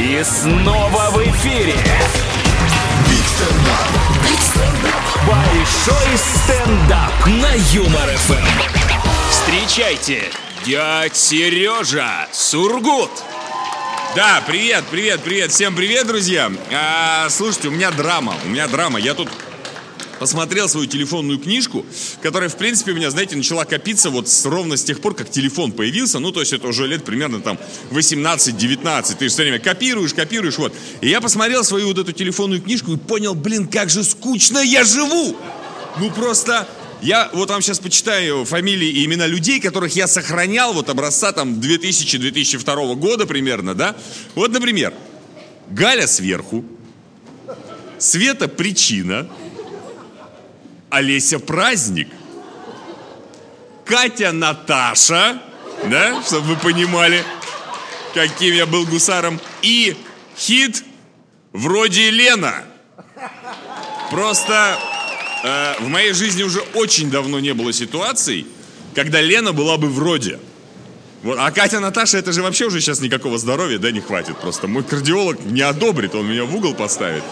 И снова в эфире. Большой стендап на Юмор ФМ. Встречайте, дядь Сережа Сургут. Да, привет, привет, привет, всем привет, друзья. А, слушайте, у меня драма, у меня драма. Я тут посмотрел свою телефонную книжку, которая, в принципе, у меня, знаете, начала копиться вот с, ровно с тех пор, как телефон появился. Ну, то есть это уже лет примерно там 18-19. Ты все время копируешь, копируешь, вот. И я посмотрел свою вот эту телефонную книжку и понял, блин, как же скучно я живу. Ну, просто я вот вам сейчас почитаю фамилии и имена людей, которых я сохранял вот образца там 2000-2002 года примерно, да? Вот, например, Галя сверху, Света причина, Олеся праздник, Катя Наташа, да, чтобы вы понимали, каким я был гусаром, и хит вроде Лена. Просто э, в моей жизни уже очень давно не было ситуаций, когда Лена была бы вроде. Вот, а Катя Наташа, это же вообще уже сейчас никакого здоровья, да, не хватит просто. Мой кардиолог не одобрит, он меня в угол поставит.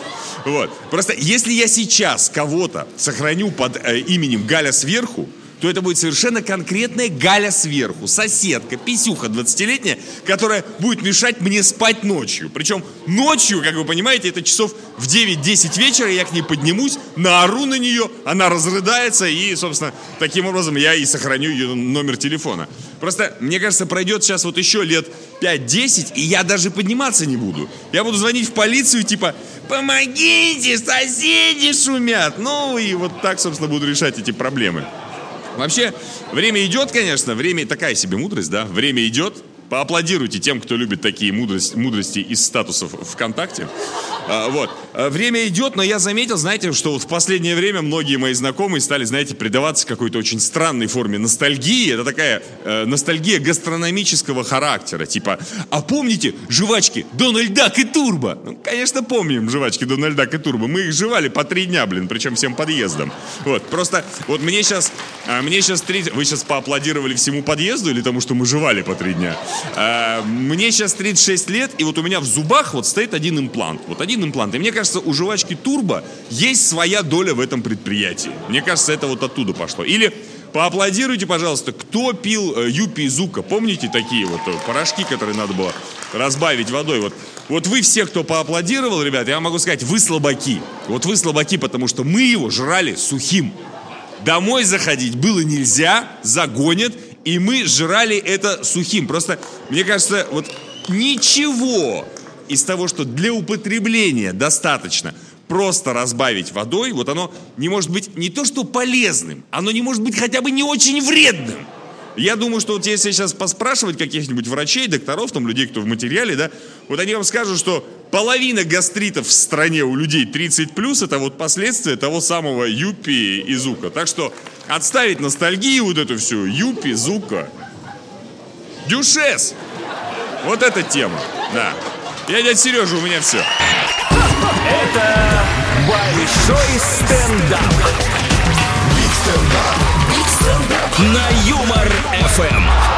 Вот. Просто если я сейчас кого-то сохраню под э, именем Галя сверху, то это будет совершенно конкретная Галя сверху. Соседка, писюха 20-летняя, которая будет мешать мне спать ночью. Причем ночью, как вы понимаете, это часов в 9-10 вечера, я к ней поднимусь, наору на нее, она разрыдается, и, собственно, таким образом я и сохраню ее номер телефона. Просто, мне кажется, пройдет сейчас вот еще лет 5-10, и я даже подниматься не буду. Я буду звонить в полицию, типа, помогите, соседи шумят. Ну, и вот так, собственно, буду решать эти проблемы. Вообще, время идет, конечно, время такая себе мудрость, да, время идет. Поаплодируйте тем, кто любит такие мудрости, мудрости из статусов ВКонтакте. А, вот. А, Время идет, но я заметил, знаете, что вот в последнее время многие мои знакомые стали, знаете, предаваться какой-то очень странной форме ностальгии. Это такая э, ностальгия гастрономического характера. Типа, а помните жвачки Дональд Дак и Турбо? Ну, конечно, помним жвачки Дональд Дак и Турбо. Мы их жевали по три дня, блин, причем всем подъездом. Вот, просто вот мне сейчас, а, мне сейчас три... Вы сейчас поаплодировали всему подъезду или тому, что мы жевали по три дня? А, Мне сейчас 36 лет, и вот у меня в зубах вот стоит один имплант. Вот один имплант. И мне кажется, у жвачки Турбо есть своя доля в этом предприятии. Мне кажется, это вот оттуда пошло. Или поаплодируйте, пожалуйста, кто пил э, Юпи и Зука. Помните такие вот э, порошки, которые надо было разбавить водой? Вот, вот вы все, кто поаплодировал, ребят, я могу сказать, вы слабаки. Вот вы слабаки, потому что мы его жрали сухим. Домой заходить было нельзя, загонят, и мы жрали это сухим. Просто, мне кажется, вот ничего из того, что для употребления достаточно просто разбавить водой, вот оно не может быть не то что полезным, оно не может быть хотя бы не очень вредным. Я думаю, что вот если сейчас поспрашивать каких-нибудь врачей, докторов, там людей, кто в материале, да, вот они вам скажут, что половина гастритов в стране у людей 30 плюс это вот последствия того самого юпи и зука. Так что отставить ностальгию вот эту всю, юпи, зука. Дюшес! Вот эта тема, да. Я дядя Сережа, у меня все. Это большой стендап. На Юмор ФМ.